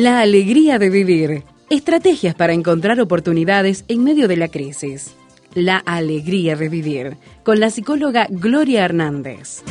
La alegría de vivir. Estrategias para encontrar oportunidades en medio de la crisis. La alegría de vivir. Con la psicóloga Gloria Hernández.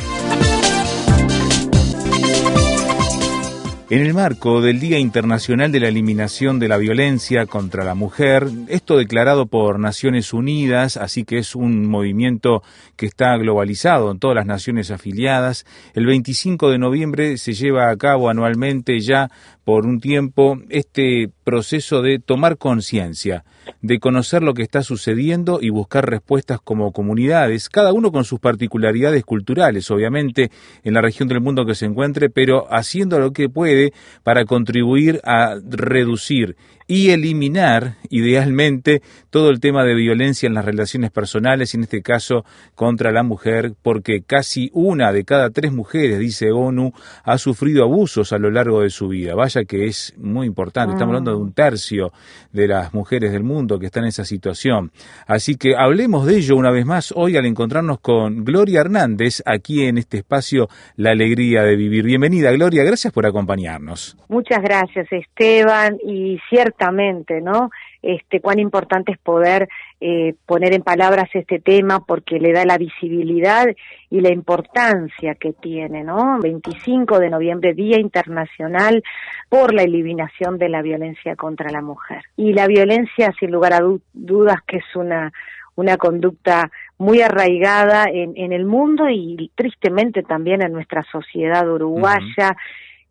En el marco del Día Internacional de la Eliminación de la Violencia contra la Mujer, esto declarado por Naciones Unidas, así que es un movimiento que está globalizado en todas las naciones afiliadas, el 25 de noviembre se lleva a cabo anualmente ya por un tiempo este proceso de tomar conciencia, de conocer lo que está sucediendo y buscar respuestas como comunidades, cada uno con sus particularidades culturales, obviamente, en la región del mundo que se encuentre, pero haciendo lo que puede para contribuir a reducir y eliminar, idealmente, todo el tema de violencia en las relaciones personales, en este caso contra la mujer, porque casi una de cada tres mujeres, dice ONU, ha sufrido abusos a lo largo de su vida. Vaya que es muy importante, estamos hablando de un tercio de las mujeres del mundo que están en esa situación. Así que hablemos de ello una vez más hoy al encontrarnos con Gloria Hernández aquí en este espacio La Alegría de Vivir. Bienvenida, Gloria, gracias por acompañarnos. Muchas gracias, Esteban, y cierto exactamente, ¿no? Este, cuán importante es poder eh, poner en palabras este tema porque le da la visibilidad y la importancia que tiene, ¿no? 25 de noviembre, Día Internacional por la Eliminación de la Violencia contra la Mujer. Y la violencia, sin lugar a dudas, que es una, una conducta muy arraigada en, en el mundo y tristemente también en nuestra sociedad uruguaya,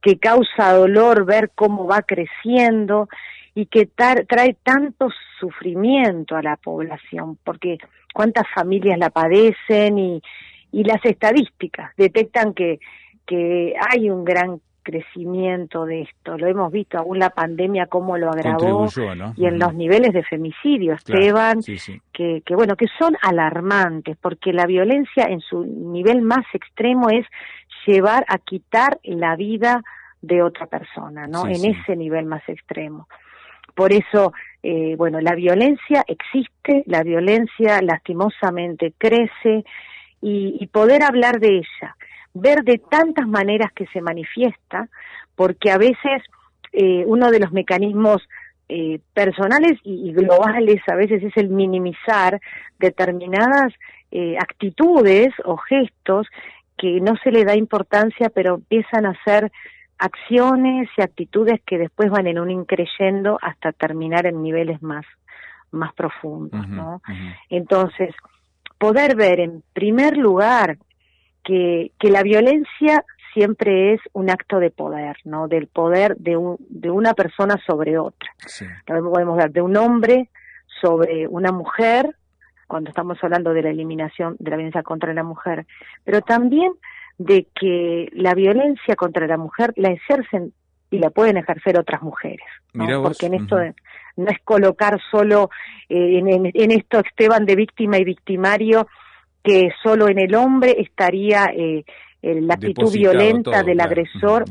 que causa dolor ver cómo va creciendo y que trae tanto sufrimiento a la población, porque cuántas familias la padecen y, y las estadísticas detectan que, que hay un gran crecimiento de esto. Lo hemos visto, aún la pandemia cómo lo agravó y en los niveles de femicidio, Esteban, Que, que bueno, que son alarmantes, porque la violencia en su nivel más extremo es llevar a quitar la vida de otra persona, ¿no? en ese nivel más extremo. Por eso, eh, bueno, la violencia existe, la violencia lastimosamente crece y, poder hablar de ella, ver de tantas maneras que se manifiesta, porque a veces eh, uno de los mecanismos eh, personales y, globales a veces es el minimizar determinadas actitudes o gestos que no se le da importancia pero empiezan a ser acciones y actitudes que después van en un increyendo hasta terminar en niveles más, más profundos, ¿no? Entonces, poder ver en primer lugar que, que la violencia siempre es un acto de poder, ¿no? Del poder de, un, de una persona sobre otra. Sí. Podemos ver de un hombre sobre una mujer, cuando estamos hablando de la eliminación de la violencia contra la mujer, pero también de que la violencia contra la mujer la ejercen y la pueden ejercer otras mujeres, ¿no? porque en esto no es colocar solo eh, en, esto Esteban de víctima y victimario que solo en el hombre estaría eh, la actitud violenta del agresor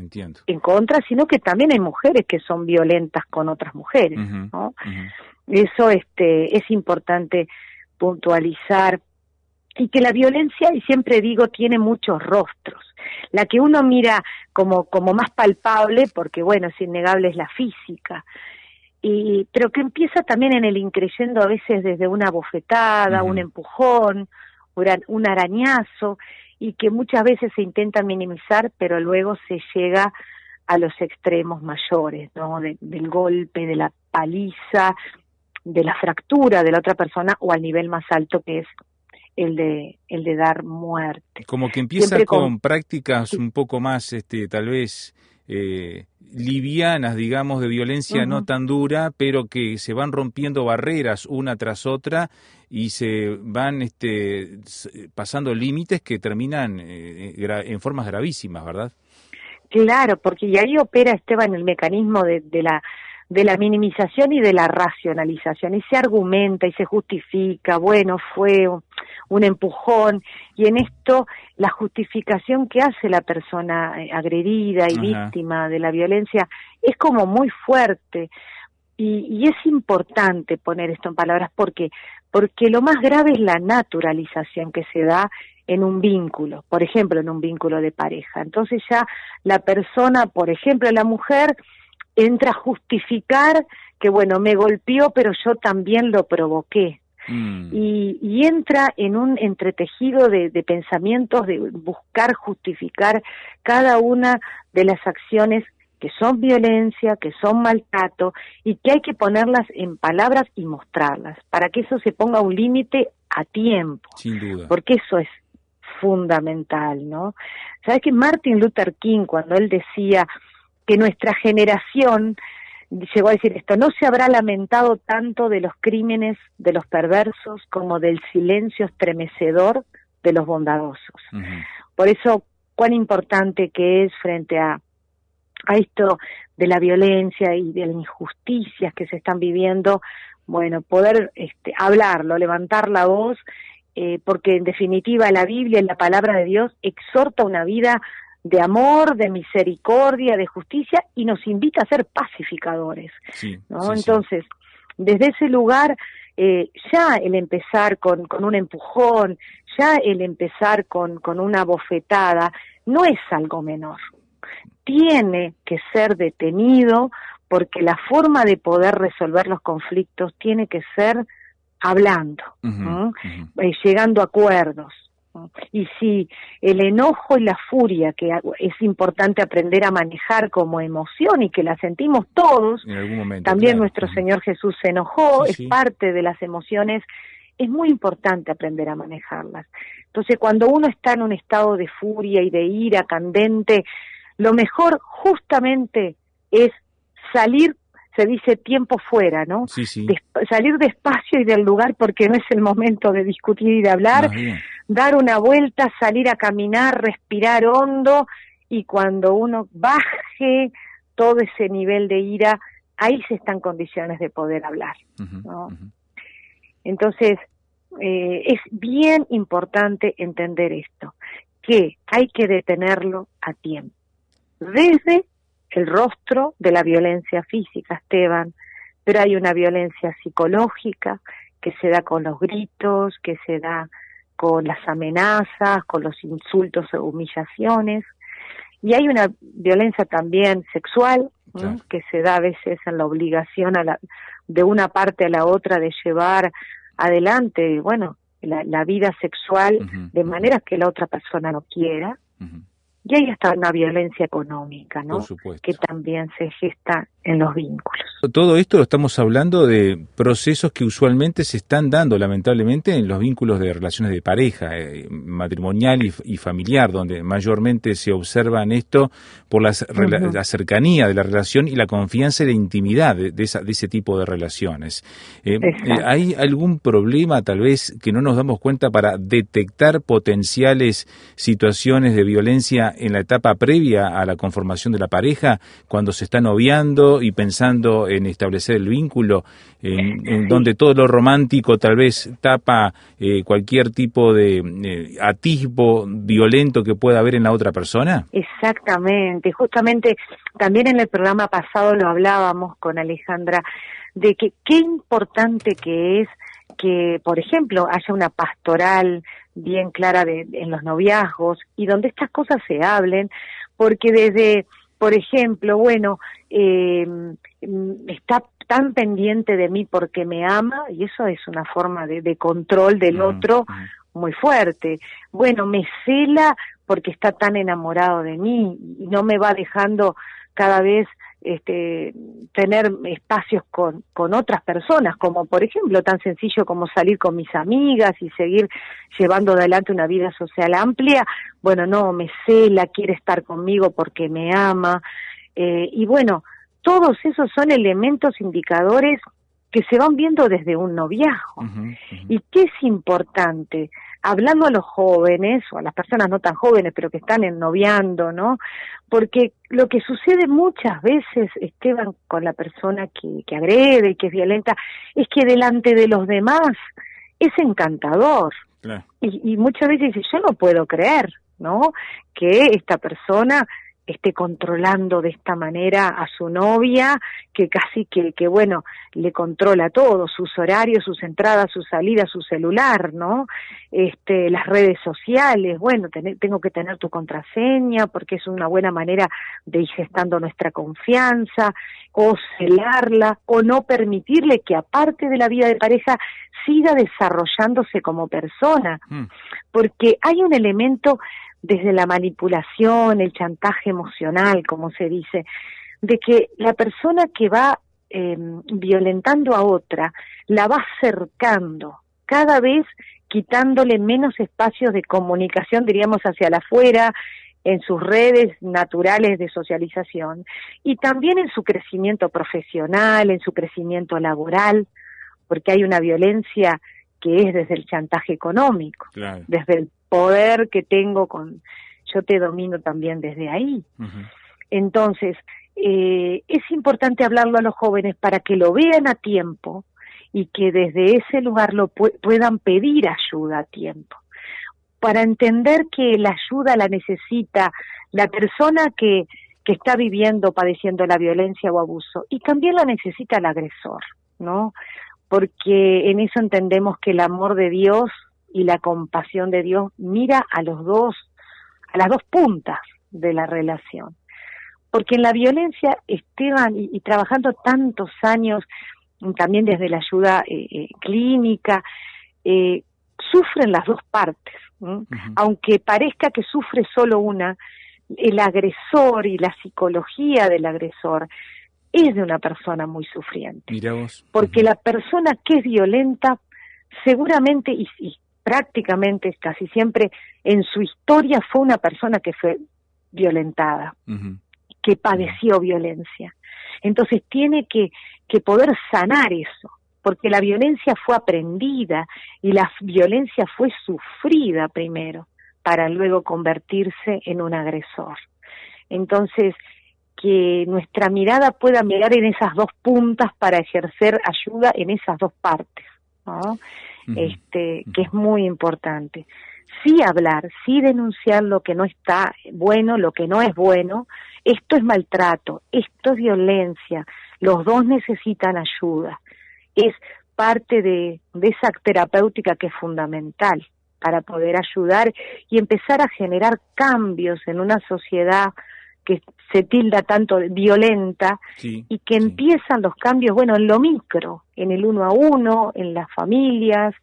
en contra, sino que también hay mujeres que son violentas con otras mujeres, ¿no? Eso este es importante puntualizar y que la violencia, y siempre digo, tiene muchos rostros. La que uno mira como, como más palpable, porque bueno, es innegable, es la física, y, pero que empieza también en el increyendo a veces desde una bofetada, un empujón, un arañazo, y que muchas veces se intenta minimizar, pero luego se llega a los extremos mayores, ¿no? del golpe, de la paliza, de la fractura de la otra persona o al nivel más alto que es el de, el de dar muerte. Como que empieza con, prácticas un poco más, este, tal vez, eh, livianas, digamos, de violencia no tan dura, pero que se van rompiendo barreras una tras otra y se van este, pasando límites que terminan eh, en formas gravísimas, ¿verdad? Claro, porque y ahí opera Esteban el mecanismo de, de la de la minimización y de la racionalización y se argumenta y se justifica, bueno, fue un empujón y en esto la justificación que hace la persona eh, agredida y víctima de la violencia es como muy fuerte y, y, es importante poner esto en palabras porque porque lo más grave es la naturalización que se da en un vínculo, por ejemplo, en un vínculo de pareja. Entonces ya la persona, por ejemplo, la mujer entra a justificar que, bueno, me golpeó, pero yo también lo provoqué. Mm. Y, entra en un entretejido de, de, pensamientos de buscar justificar cada una de las acciones que son violencia, que son maltrato y que hay que ponerlas en palabras y mostrarlas para que eso se ponga un límite a tiempo. Sin duda. Porque eso es fundamental, ¿no? ¿Sabes que Martin Luther King, cuando él decía que nuestra generación, llegó a decir esto, no se habrá lamentado tanto de los crímenes de los perversos como del silencio estremecedor de los bondadosos. Por eso, cuán importante que es frente a a esto de la violencia y de las injusticias que se están viviendo, bueno, poder este, hablarlo, levantar la voz, eh, porque en definitiva la Biblia y la palabra de Dios exhorta una vida de amor, de misericordia, de justicia y nos invita a ser pacificadores. ¿no? Entonces, desde ese lugar, eh, ya el empezar con, con un empujón, ya el empezar con, con una bofetada, no es algo menor tiene que ser detenido porque la forma de poder resolver los conflictos tiene que ser hablando, eh, llegando a acuerdos. Y si el enojo y la furia, que es importante aprender a manejar como emoción y que la sentimos todos, también nuestro Señor Jesús se enojó, es parte de las emociones, es muy importante aprender a manejarlas. Entonces, cuando uno está en un estado de furia y de ira candente, lo mejor justamente es salir, se dice tiempo fuera, ¿no? Sí, sí. salir despacio y del lugar porque no es el momento de discutir y de hablar, dar una vuelta, salir a caminar, respirar hondo y cuando uno baje todo ese nivel de ira, ahí se están condiciones de poder hablar, ¿no? Entonces, eh, es bien importante entender esto, que hay que detenerlo a tiempo desde el rostro de la violencia física, Esteban, pero hay una violencia psicológica que se da con los gritos, que se da con las amenazas, con los insultos o humillaciones, y hay una violencia también sexual que se da a veces en la obligación a la, de una parte a la otra de llevar adelante, bueno, la, vida sexual de manera que la otra persona no quiera. Y hay hasta una violencia económica, ¿no? Que también se gesta en los vínculos. Todo esto lo estamos hablando de procesos que usualmente se están dando, lamentablemente, en los vínculos de relaciones de pareja, eh, matrimonial y, familiar, donde mayormente se observan esto por la cercanía de la relación y la confianza y la intimidad de, ese tipo de relaciones. Eh, eh, ¿Hay algún problema, tal vez, que no nos damos cuenta para detectar potenciales situaciones de violencia en la etapa previa a la conformación de la pareja, cuando se está noviando y pensando en establecer el vínculo, en, donde todo lo romántico tal vez tapa eh, cualquier tipo de eh, atisbo violento que pueda haber en la otra persona? Exactamente, justamente también en el programa pasado lo hablábamos con Alejandra de que qué importante que es que, por ejemplo, haya una pastoral bien clara de, en los noviazgos y donde estas cosas se hablen, porque desde, por ejemplo, bueno, eh, está tan pendiente de mí porque me ama y eso es una forma de, de control del otro muy fuerte. Bueno, me cela porque está tan enamorado de mí y no me va dejando cada vez este, tener espacios con, con otras personas, como por ejemplo tan sencillo como salir con mis amigas y seguir llevando adelante una vida social amplia, bueno, no, me cela, quiere estar conmigo porque me ama, eh, y bueno, todos esos son elementos indicadores que se van viendo desde un noviazgo. ¿Y qué es importante? Hablando a los jóvenes, o a las personas no tan jóvenes, pero que están noviando, ¿no? Porque lo que sucede muchas veces, Esteban, con la persona que, que agrede, que es violenta, es que delante de los demás es encantador. Y, y muchas veces dice, yo no puedo creer, ¿no? Que esta persona esté controlando de esta manera a su novia, que casi que, que bueno, le controla todo, sus horarios, sus entradas, sus salidas, su celular, ¿no? Este, las redes sociales, bueno, tengo que tener tu contraseña porque es una buena manera de ir gestando nuestra confianza, o celarla, o no permitirle que aparte de la vida de pareja siga desarrollándose como persona, mm. porque hay un elemento desde la manipulación, el chantaje emocional, como se dice, de que la persona que va em, violentando a otra la va acercando, cada vez quitándole menos espacios de comunicación, diríamos, hacia la afuera, en sus redes naturales de socialización y también en su crecimiento profesional, en su crecimiento laboral, porque hay una violencia que es desde el chantaje económico, desde el poder que tengo con, yo te domino también desde ahí. Entonces, eh, es importante hablarlo a los jóvenes para que lo vean a tiempo y que desde ese lugar lo puedan pedir ayuda a tiempo. Para entender que la ayuda la necesita la persona que, que está viviendo, padeciendo la violencia o abuso, y también la necesita el agresor, ¿no? Porque en eso entendemos que el amor de Dios y la compasión de Dios mira a los dos, a las dos puntas de la relación. Porque en la violencia, Esteban, y, trabajando tantos años, también desde la ayuda eh, eh, clínica, eh, sufren las dos partes. Aunque parezca que sufre solo una, el agresor y la psicología del agresor es de una persona muy sufriente. Porque la persona que es violenta seguramente y, prácticamente casi siempre en su historia fue una persona que fue violentada, que padeció violencia. Entonces tiene que, que poder sanar eso, porque la violencia fue aprendida y la violencia fue sufrida primero para luego convertirse en un agresor. Entonces, que nuestra mirada pueda mirar en esas dos puntas para ejercer ayuda en esas dos partes. ¿No? este, que es muy importante. Sí hablar, sí denunciar lo que no está bueno, lo que no es bueno. Esto es maltrato, esto es violencia. Los dos necesitan ayuda. Es parte de, de esa terapéutica que es fundamental para poder ayudar y empezar a generar cambios en una sociedad que se tilda tanto violenta y que empiezan los cambios, bueno, en lo micro, en el uno a uno, en las familias,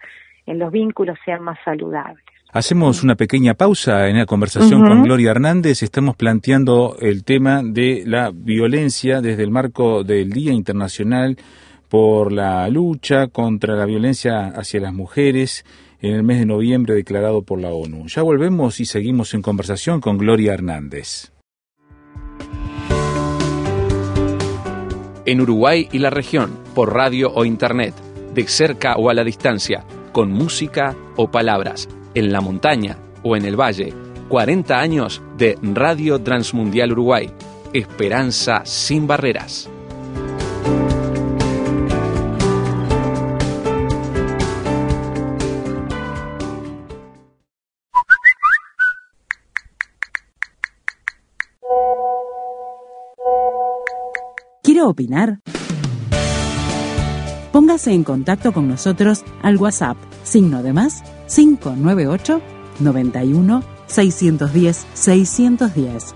en los vínculos sean más saludables. Hacemos una pequeña pausa en la conversación con Gloria Hernández. Estamos planteando el tema de la violencia desde el marco del Día Internacional por la lucha contra la violencia hacia las mujeres en el mes de noviembre declarado por la ONU. Ya volvemos y seguimos en conversación con Gloria Hernández. En Uruguay y la región, por radio o internet, de cerca o a la distancia, con música o palabras, en la montaña o en el valle. 40 años de Radio Transmundial Uruguay. Esperanza sin barreras. Opinar? Póngase en contacto con nosotros al WhatsApp, signo de más 598 91 610 610.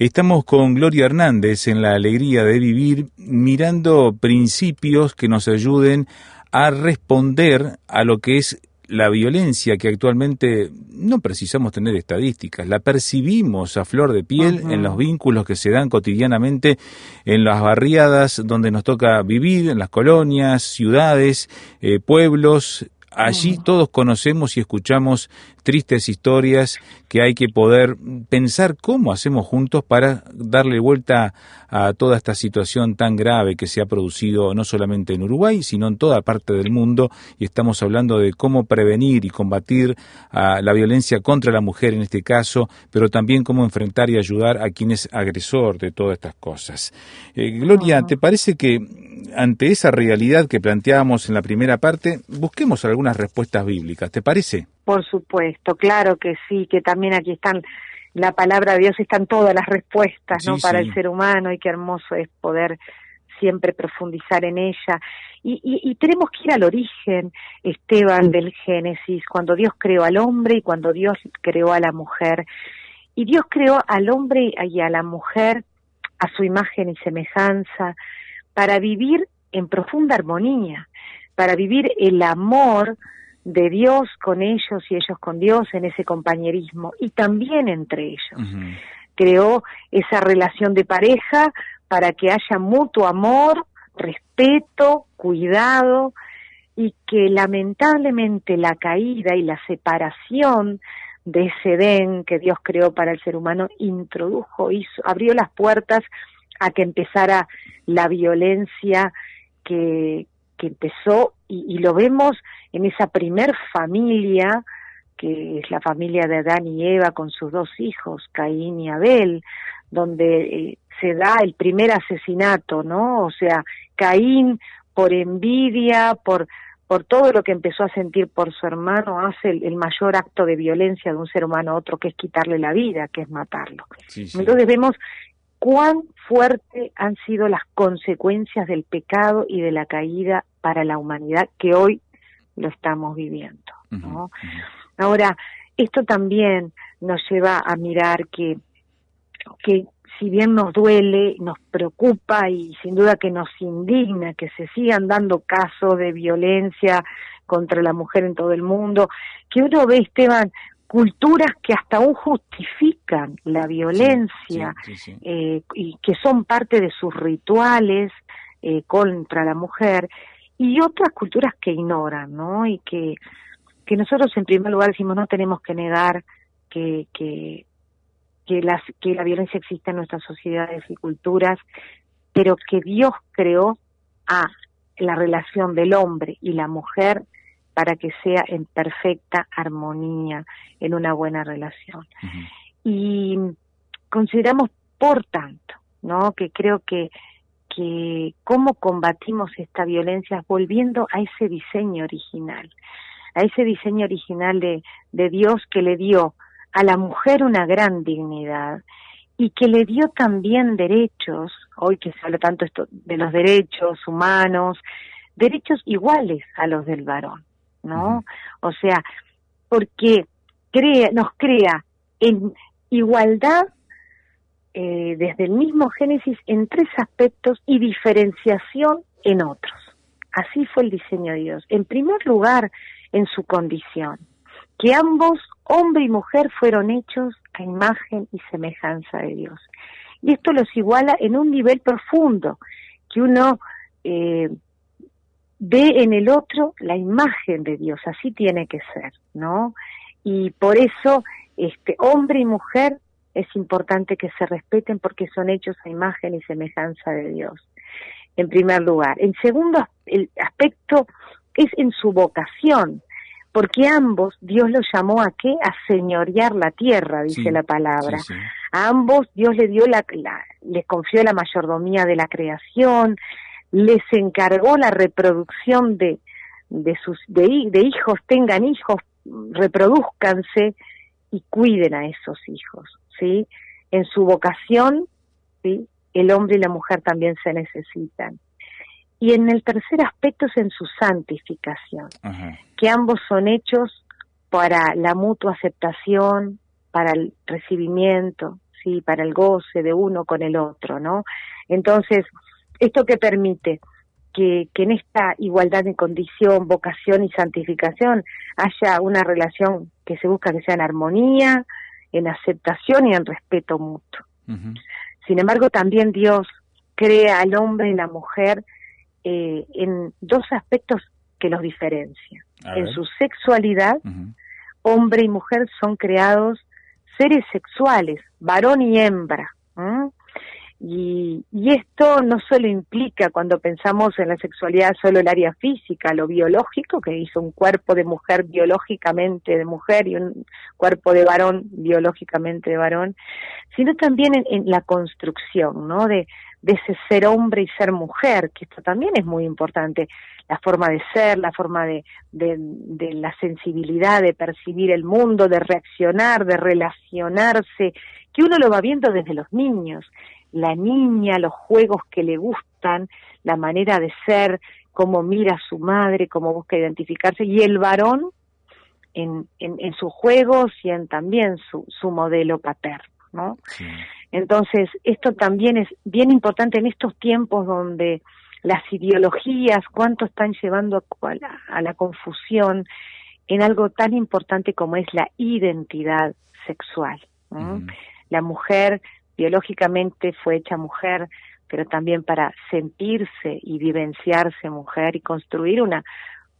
Estamos con Gloria Hernández en la alegría de vivir, mirando principios que nos ayuden a responder a lo que es la violencia que actualmente no precisamos tener estadísticas, la percibimos a flor de piel en los vínculos que se dan cotidianamente en las barriadas donde nos toca vivir, en las colonias, ciudades, eh, pueblos, Allí todos conocemos y escuchamos tristes historias que hay que poder pensar cómo hacemos juntos para darle vuelta a toda esta situación tan grave que se ha producido no solamente en Uruguay, sino en toda parte del mundo. Y estamos hablando de cómo prevenir y combatir a la violencia contra la mujer en este caso, pero también cómo enfrentar y ayudar a quien es agresor de todas estas cosas. Eh, Gloria, ¿te parece que ante esa realidad que planteábamos en la primera parte, busquemos algunas respuestas bíblicas, ¿te parece? Por supuesto, claro que sí, que también aquí están la palabra de Dios, están todas las respuestas, ¿no? Para el ser humano y qué hermoso es poder siempre profundizar en ella. Y, y, tenemos que ir al origen, Esteban, del Génesis, cuando Dios creó al hombre y cuando Dios creó a la mujer. Y Dios creó al hombre y a la mujer a su imagen y semejanza para vivir en profunda armonía, para vivir el amor de Dios con ellos y ellos con Dios en ese compañerismo y también entre ellos. Creó esa relación de pareja para que haya mutuo amor, respeto, cuidado y que lamentablemente la caída y la separación de ese Edén que Dios creó para el ser humano introdujo, hizo, abrió las puertas a que empezara la violencia que, que empezó y, lo vemos en esa primer familia que es la familia de Adán y Eva con sus dos hijos, Caín y Abel, donde eh, se da el primer asesinato, ¿no? O sea, Caín por envidia, por por todo lo que empezó a sentir por su hermano, hace el, mayor acto de violencia de un ser humano a otro, que es quitarle la vida, que es matarlo. Entonces vemos cuán fuerte han sido las consecuencias del pecado y de la caída para la humanidad que hoy lo estamos viviendo. ¿no? Ahora, esto también nos lleva a mirar que, que si bien nos duele, nos preocupa y sin duda que nos indigna que se sigan dando casos de violencia contra la mujer en todo el mundo, que uno ve, Esteban, culturas que hasta aún justifican la violencia eh, y que son parte de sus rituales eh, contra la mujer, y otras culturas que ignoran, ¿no? Y que, que nosotros en primer lugar decimos no tenemos que negar que, que, que, las, que la violencia existe en nuestras sociedades y culturas, pero que Dios creó a la relación del hombre y la mujer para que sea en perfecta armonía, en una buena relación. Y consideramos, por tanto, ¿no? que creo que, que cómo combatimos esta violencia volviendo a ese diseño original, a ese diseño original de, de Dios que le dio a la mujer una gran dignidad y que le dio también derechos, hoy que se habla tanto esto de los derechos humanos, derechos iguales a los del varón, ¿no? O sea, porque crea, nos crea en igualdad eh, desde el mismo Génesis en tres aspectos y diferenciación en otros. Así fue el diseño de Dios. En primer lugar, en su condición que ambos, hombre y mujer, fueron hechos a imagen y semejanza de Dios. Y esto los iguala en un nivel profundo, que uno eh, ve en el otro la imagen de Dios, así tiene que ser, ¿no? Y por eso, este, hombre y mujer, es importante que se respeten porque son hechos a imagen y semejanza de Dios, en primer lugar. En segundo el aspecto es en su vocación, porque ambos Dios los llamó a qué? A señorear la tierra, dice la palabra. A ambos Dios le dio la, les confió la mayordomía de la creación, les encargó la reproducción de de sus de, de hijos, tengan hijos, reproduzcanse y cuiden a esos hijos, ¿sí? En su vocación, ¿sí? El hombre y la mujer también se necesitan. Y en el tercer aspecto es en su santificación, que ambos son hechos para la mutua aceptación, para el recibimiento, sí, para el goce de uno con el otro, ¿no? Entonces, esto que permite que, que en esta igualdad de condición, vocación y santificación haya una relación que se busca que sea en armonía, en aceptación y en respeto mutuo. Sin embargo, también Dios crea al hombre y la mujer eh, en dos aspectos que los diferencian. En su sexualidad, hombre y mujer son creados seres sexuales, varón y hembra. Y, y, esto no solo implica cuando pensamos en la sexualidad solo el área física, lo biológico, que hizo un cuerpo de mujer biológicamente de mujer y un cuerpo de varón biológicamente de varón, sino también en, la construcción, ¿no? De, ese ser hombre y ser mujer, que esto también es muy importante, la forma de ser, la forma de la sensibilidad, de percibir el mundo, de reaccionar, de relacionarse, que uno lo va viendo desde los niños, la niña, los juegos que le gustan, la manera de ser, cómo mira a su madre, cómo busca identificarse, y el varón en, en, sus juegos y en también su, su modelo paterno, ¿no? Entonces, esto también es bien importante en estos tiempos donde las ideologías, cuánto están llevando a la, a la confusión en algo tan importante como es la identidad sexual. La mujer biológicamente fue hecha mujer, pero también para sentirse y vivenciarse mujer y construir una,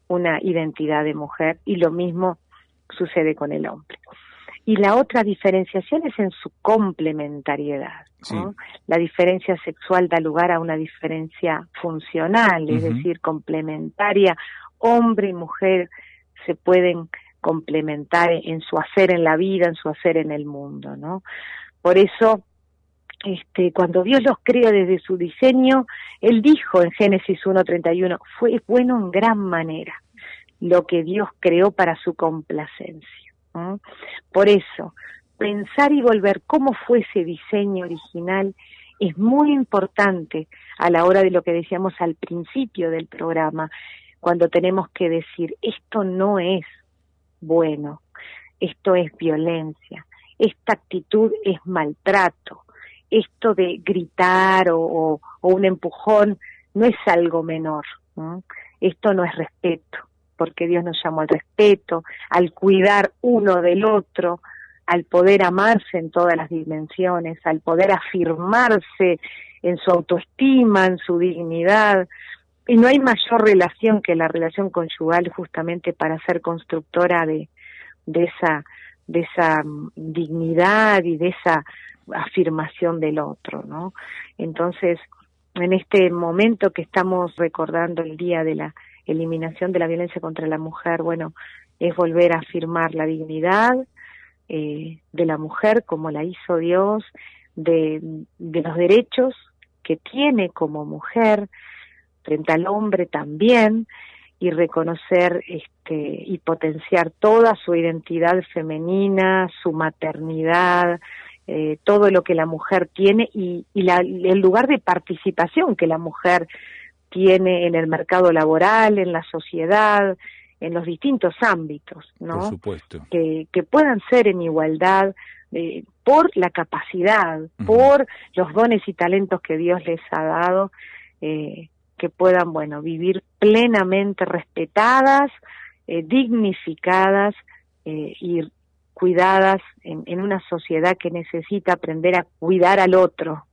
una identidad de mujer y lo mismo sucede con el hombre. Y la otra diferenciación es en su complementariedad. La diferencia sexual da lugar a una diferencia funcional, es decir, complementaria. Hombre y mujer se pueden complementar en su hacer en la vida, en su hacer en el mundo, ¿no? Por eso, este, cuando Dios los crea desde su diseño, Él dijo en Génesis 1.31, fue bueno en gran manera lo que Dios creó para su complacencia. Por eso, pensar y volver cómo fue ese diseño original es muy importante a la hora de lo que decíamos al principio del programa, cuando tenemos que decir, esto no es bueno, esto es violencia, esta actitud es maltrato, esto de gritar o, un empujón no es algo menor, esto no es respeto, porque Dios nos llamó al respeto, al cuidar uno del otro, al poder amarse en todas las dimensiones, al poder afirmarse en su autoestima, en su dignidad. Y no hay mayor relación que la relación conyugal justamente para ser constructora de, de esa de esa dignidad y de esa afirmación del otro, ¿no? Entonces, en este momento que estamos recordando el día de la eliminación de la violencia contra la mujer, bueno, es volver a afirmar la dignidad eh, de la mujer como la hizo Dios, de, de los derechos que tiene como mujer frente al hombre también y reconocer este y potenciar toda su identidad femenina, su maternidad, eh, todo lo que la mujer tiene y, y la, el lugar de participación que la mujer tiene en el mercado laboral, en la sociedad, en los distintos ámbitos, ¿no? Por supuesto. Que, que puedan ser en igualdad eh, por la capacidad, por los dones y talentos que Dios les ha dado, eh, que puedan, bueno, vivir plenamente respetadas, eh, dignificadas eh, y cuidadas en, en, una sociedad que necesita aprender a cuidar al otro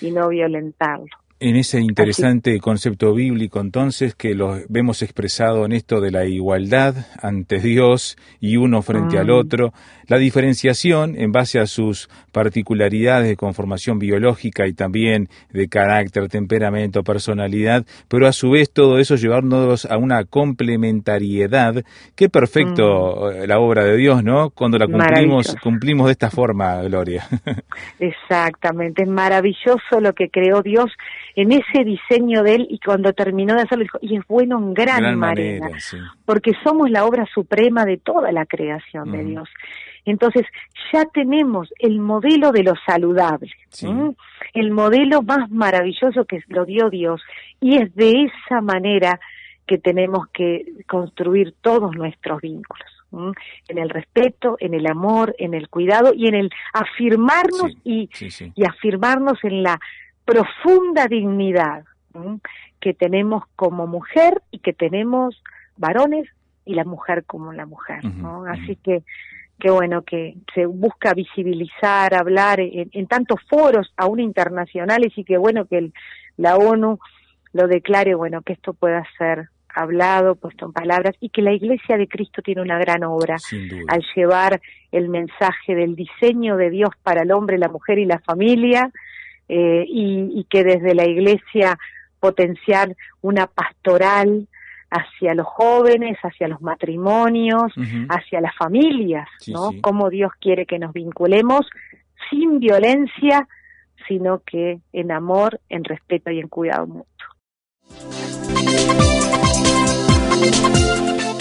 y no violentarlo en ese interesante concepto bíblico entonces que lo vemos expresado en esto de la igualdad ante Dios y uno frente al mm. otro, la diferenciación en base a sus particularidades de conformación biológica y también de carácter, temperamento, personalidad, pero a su vez todo eso llevándonos a una complementariedad. Qué perfecto mm. la obra de Dios, ¿no? Cuando la cumplimos, cumplimos de esta forma, Gloria. Exactamente, es maravilloso lo que creó Dios en ese diseño de él y cuando terminó de hacerlo dijo, y es bueno en gran, manera, porque somos la obra suprema de toda la creación de Dios. Entonces ya tenemos el modelo de lo saludable, el modelo más maravilloso que lo dio Dios y es de esa manera que tenemos que construir todos nuestros vínculos en el respeto, en el amor, en el cuidado y en el afirmarnos y, y afirmarnos en la profunda dignidad que tenemos como mujer y que tenemos varones y la mujer como la mujer, ¿no? Así que qué bueno que se busca visibilizar, hablar en, tantos foros aún internacionales y que bueno que la ONU lo declare, bueno, que esto pueda ser hablado, puesto en palabras, y que la Iglesia de Cristo tiene una gran obra al llevar el mensaje del diseño de Dios para el hombre, la mujer y la familia, eh, y, que desde la iglesia potenciar una pastoral hacia los jóvenes, hacia los matrimonios, hacia las familias, ¿no? Cómo Dios quiere que nos vinculemos sin violencia, sino que en amor, en respeto y en cuidado mutuo.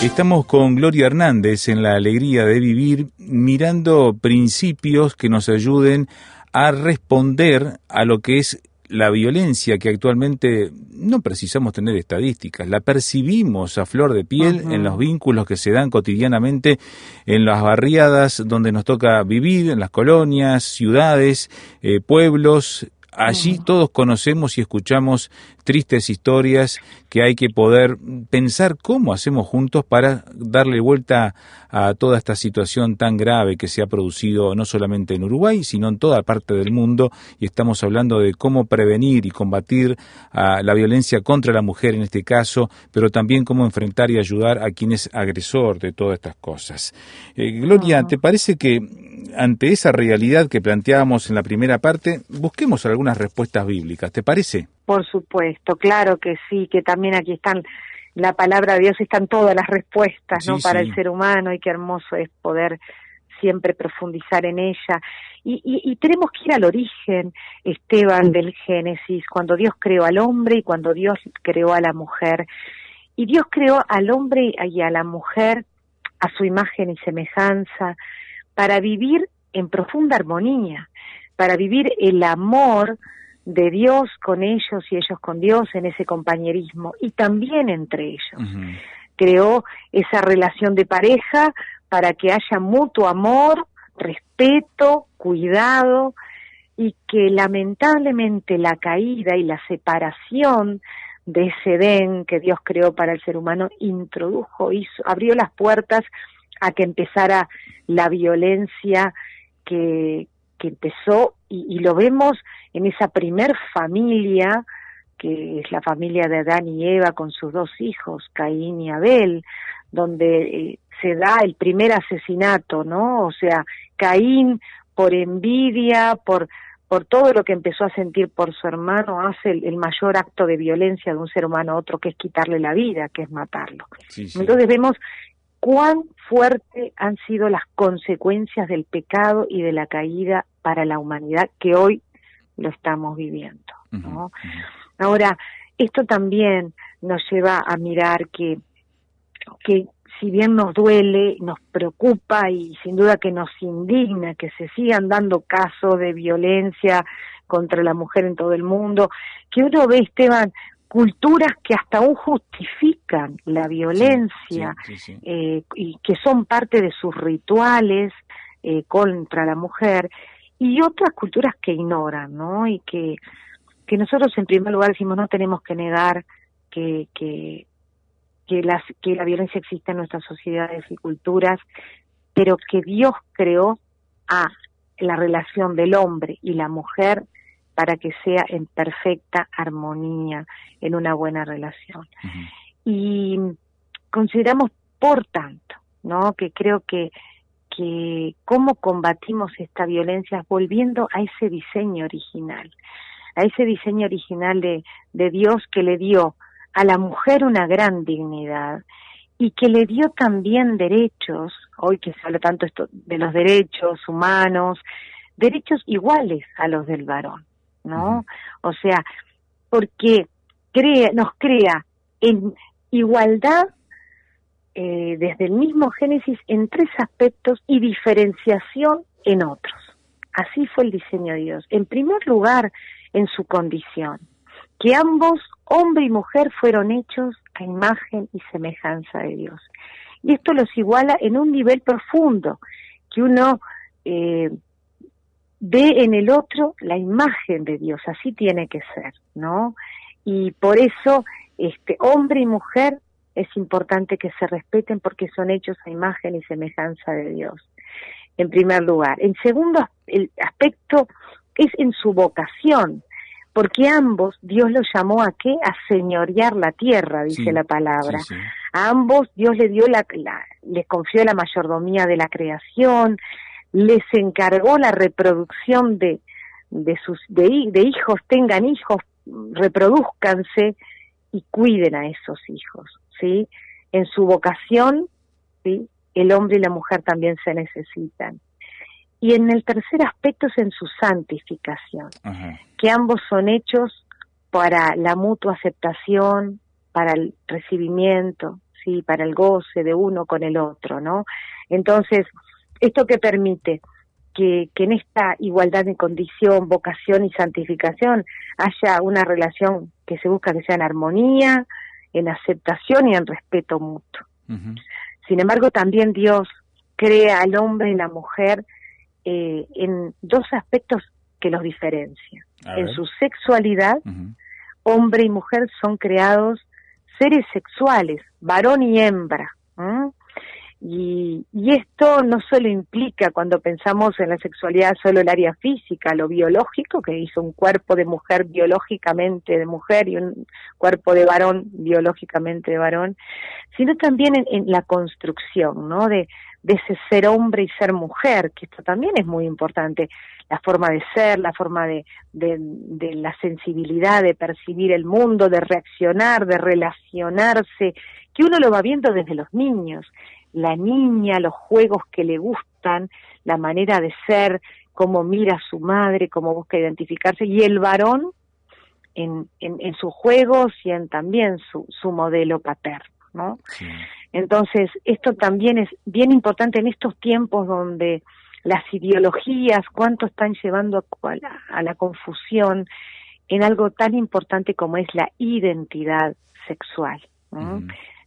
Estamos con Gloria Hernández en la alegría de vivir, mirando principios que nos ayuden a responder a lo que es la violencia que actualmente no precisamos tener estadísticas, la percibimos a flor de piel en los vínculos que se dan cotidianamente en las barriadas donde nos toca vivir, en las colonias, ciudades, eh, pueblos. Allí todos conocemos y escuchamos tristes historias que hay que poder pensar cómo hacemos juntos para darle vuelta a toda esta situación tan grave que se ha producido no solamente en Uruguay, sino en toda parte del mundo, y estamos hablando de cómo prevenir y combatir a la violencia contra la mujer en este caso, pero también cómo enfrentar y ayudar a quien es agresor de todas estas cosas. Eh, Gloria, ¿te parece que ante esa realidad que planteábamos en la primera parte, busquemos algunas respuestas bíblicas? ¿Te parece? Por supuesto, claro que sí, que también aquí están la palabra de Dios, están todas las respuestas, ¿no? Para el ser humano y qué hermoso es poder siempre profundizar en ella. Y, y, tenemos que ir al origen, Esteban, del Génesis, cuando Dios creó al hombre y cuando Dios creó a la mujer. Y Dios creó al hombre y a la mujer a su imagen y semejanza para vivir en profunda armonía, para vivir el amor de Dios con ellos y ellos con Dios en ese compañerismo y también entre ellos. Creó esa relación de pareja para que haya mutuo amor, respeto, cuidado y que lamentablemente la caída y la separación de ese Edén que Dios creó para el ser humano introdujo, hizo, abrió las puertas a que empezara la violencia que, que empezó y, lo vemos en esa primer familia que es la familia de Adán y Eva con sus dos hijos, Caín y Abel, donde eh, se da el primer asesinato, ¿no? O sea, Caín por envidia, por por todo lo que empezó a sentir por su hermano, hace el, mayor acto de violencia de un ser humano a otro, que es quitarle la vida, que es matarlo. Entonces vemos cuán fuerte han sido las consecuencias del pecado y de la caída para la humanidad que hoy lo estamos viviendo. Ahora, esto también nos lleva a mirar que, que si bien nos duele, nos preocupa y sin duda que nos indigna que se sigan dando casos de violencia contra la mujer en todo el mundo, que uno ve, Esteban, culturas que hasta aún justifican la violencia eh, y que son parte de sus rituales eh, contra la mujer y otras culturas que ignoran, ¿no? Y que, que nosotros en primer lugar decimos no tenemos que negar que, que, que, las, que la violencia existe en nuestras sociedades y culturas, pero que Dios creó a la relación del hombre y la mujer para que sea en perfecta armonía, en una buena relación. Y consideramos, por tanto, ¿no? que creo que que cómo combatimos esta violencia volviendo a ese diseño original, a ese diseño original de, de Dios que le dio a la mujer una gran dignidad y que le dio también derechos, hoy que se habla tanto esto de los derechos humanos, derechos iguales a los del varón, ¿no? O sea, porque crea, nos crea en igualdad eh, desde el mismo Génesis en tres aspectos y diferenciación en otros. Así fue el diseño de Dios. En primer lugar, en su condición, que ambos, hombre y mujer, fueron hechos a imagen y semejanza de Dios. Y esto los iguala en un nivel profundo, que uno eh, ve en el otro la imagen de Dios, así tiene que ser, ¿no? Y por eso, este, hombre y mujer es importante que se respeten porque son hechos a imagen y semejanza de Dios, en primer lugar. En segundo el aspecto es en su vocación, porque ambos Dios los llamó a qué? A señorear la tierra, dice la palabra. A ambos Dios les dio la, les confió la mayordomía de la creación, les encargó la reproducción de de sus de, de hijos, tengan hijos, reproduzcanse y cuiden a esos hijos. ¿Sí? En su vocación, ¿sí? El hombre y la mujer también se necesitan. y en el tercer aspecto es en su santificación, que ambos son hechos para la mutua aceptación, para el recibimiento, sí, para el goce de uno con el otro, ¿no? Entonces, esto que permite que, que en esta igualdad de condición, vocación y santificación haya una relación que se busca que sea en armonía, en aceptación y en respeto mutuo. Sin embargo, también Dios crea al hombre y la mujer eh, en dos aspectos que los diferencian. En su sexualidad, hombre y mujer son creados seres sexuales, varón y hembra. Y, esto no solo implica cuando pensamos en la sexualidad solo el área física, lo biológico, que hizo un cuerpo de mujer biológicamente de mujer y un cuerpo de varón biológicamente de varón, sino también en, la construcción, ¿no? De, ese ser hombre y ser mujer, que esto también es muy importante, la forma de ser, la forma de la sensibilidad, de percibir el mundo, de reaccionar, de relacionarse, que uno lo va viendo desde los niños la niña, los juegos que le gustan, la manera de ser, cómo mira a su madre, cómo busca identificarse, y el varón en, en, sus juegos y en también su, su modelo paterno, ¿no? Entonces, esto también es bien importante en estos tiempos donde las ideologías, cuánto están llevando a la, a la confusión en algo tan importante como es la identidad sexual.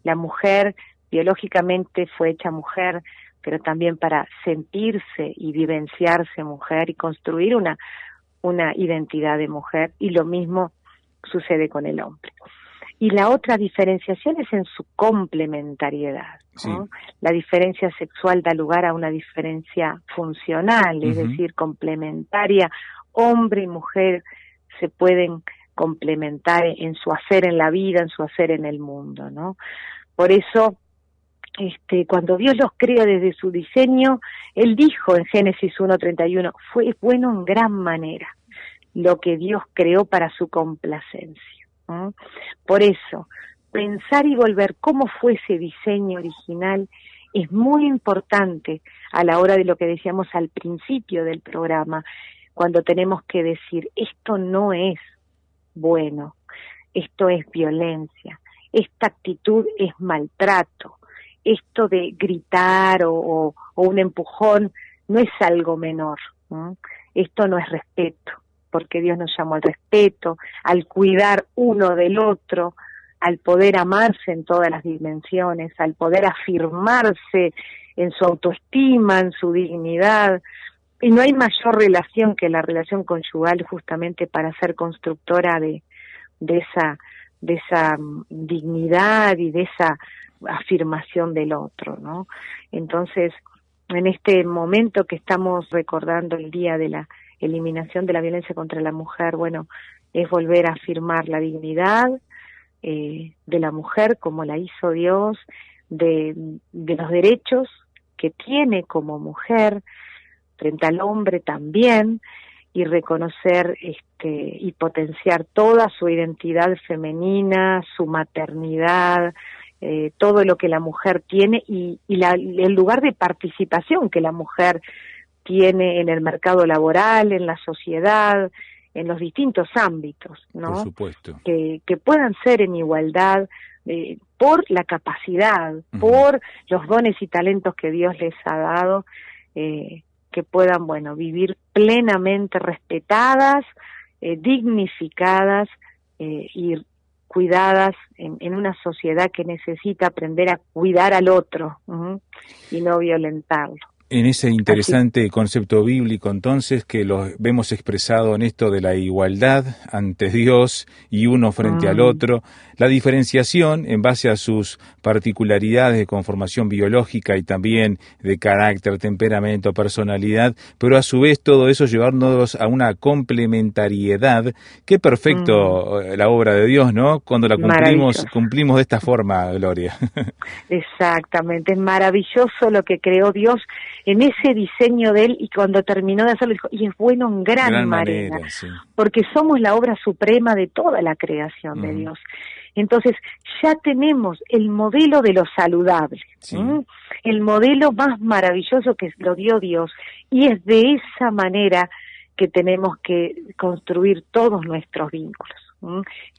La mujer biológicamente fue hecha mujer, pero también para sentirse y vivenciarse mujer y construir una, una identidad de mujer, y lo mismo sucede con el hombre. Y la otra diferenciación es en su complementariedad. La diferencia sexual da lugar a una diferencia funcional, es decir, complementaria. Hombre y mujer se pueden complementar en su hacer en la vida, en su hacer en el mundo, ¿no? Por eso este, cuando Dios los crea desde su diseño, Él dijo en Génesis 1.31, fue bueno en gran manera lo que Dios creó para su complacencia. Por eso, pensar y volver cómo fue ese diseño original es muy importante a la hora de lo que decíamos al principio del programa, cuando tenemos que decir, esto no es bueno, esto es violencia, esta actitud es maltrato, esto de gritar o, un empujón no es algo menor. Esto no es respeto, porque Dios nos llamó al respeto, al cuidar uno del otro, al poder amarse en todas las dimensiones, al poder afirmarse en su autoestima, en su dignidad. Y no hay mayor relación que la relación conyugal justamente para ser constructora de, de esa de esa mm, dignidad y de esa afirmación del otro, ¿no? Entonces, en este momento que estamos recordando el día de la eliminación de la violencia contra la mujer, bueno, es volver a afirmar la dignidad eh, de la mujer como la hizo Dios, de, de los derechos que tiene como mujer frente al hombre también y reconocer este y potenciar toda su identidad femenina, su maternidad, eh, todo lo que la mujer tiene y, el lugar de participación que la mujer tiene en el mercado laboral, en la sociedad, en los distintos ámbitos, ¿no? Por supuesto. Que, que puedan ser en igualdad eh, por la capacidad, por los dones y talentos que Dios les ha dado, eh, que puedan, bueno, vivir plenamente respetadas, dignificadas y cuidadas en, una sociedad que necesita aprender a cuidar al otro y no violentarlo en ese interesante concepto bíblico entonces que lo vemos expresado en esto de la igualdad ante Dios y uno frente al mm. otro, la diferenciación en base a sus particularidades de conformación biológica y también de carácter, temperamento, personalidad, pero a su vez todo eso llevándonos a una complementariedad. Qué perfecto mm. la obra de Dios, ¿no? Cuando la cumplimos, cumplimos de esta forma, Gloria. Exactamente, es maravilloso lo que creó Dios en ese diseño de él y cuando terminó de hacerlo dijo, y es bueno en gran, manera, porque somos la obra suprema de toda la creación de Dios. Entonces ya tenemos el modelo de lo saludable, el modelo más maravilloso que lo dio Dios y es de esa manera que tenemos que construir todos nuestros vínculos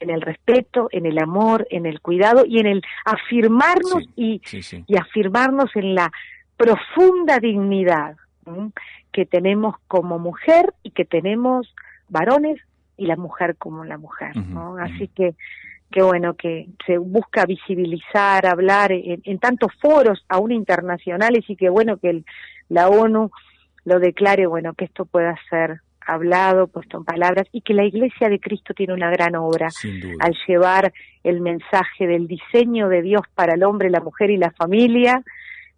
en el respeto, en el amor, en el cuidado y en el afirmarnos y, y afirmarnos en la profunda dignidad que tenemos como mujer y que tenemos varones y la mujer como la mujer. Así que qué bueno que se busca visibilizar, hablar en, tantos foros, aún internacionales, y que bueno que la ONU lo declare, bueno, que esto pueda ser hablado, puesto en palabras, y que la Iglesia de Cristo tiene una gran obra al llevar el mensaje del diseño de Dios para el hombre, la mujer y la familia,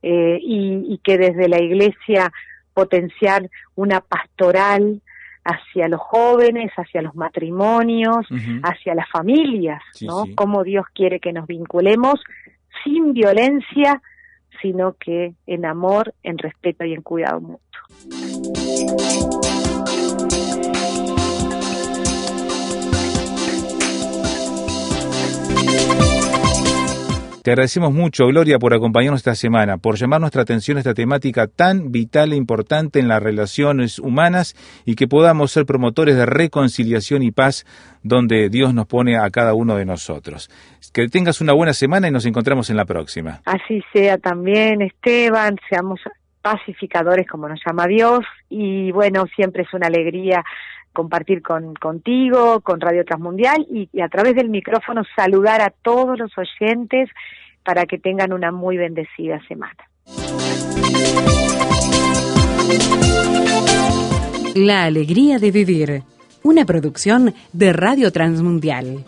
eh, y, que desde la Iglesia potenciar una pastoral hacia los jóvenes, hacia los matrimonios, hacia las familias, ¿no? Cómo Dios quiere que nos vinculemos sin violencia, sino que en amor, en respeto y en cuidado mutuo. Te agradecemos mucho, Gloria, por acompañarnos esta semana, por llamar nuestra atención a esta temática tan vital e importante en las relaciones humanas y que podamos ser promotores de reconciliación y paz donde Dios nos pone a cada uno de nosotros. Que tengas una buena semana y nos encontramos en la próxima. Así sea también, Esteban, seamos pacificadores como nos llama Dios y bueno, siempre es una alegría compartir con, contigo, con Radio Transmundial y, y a través del micrófono saludar a todos los oyentes para que tengan una muy bendecida semana. La alegría de vivir, una producción de Radio Transmundial.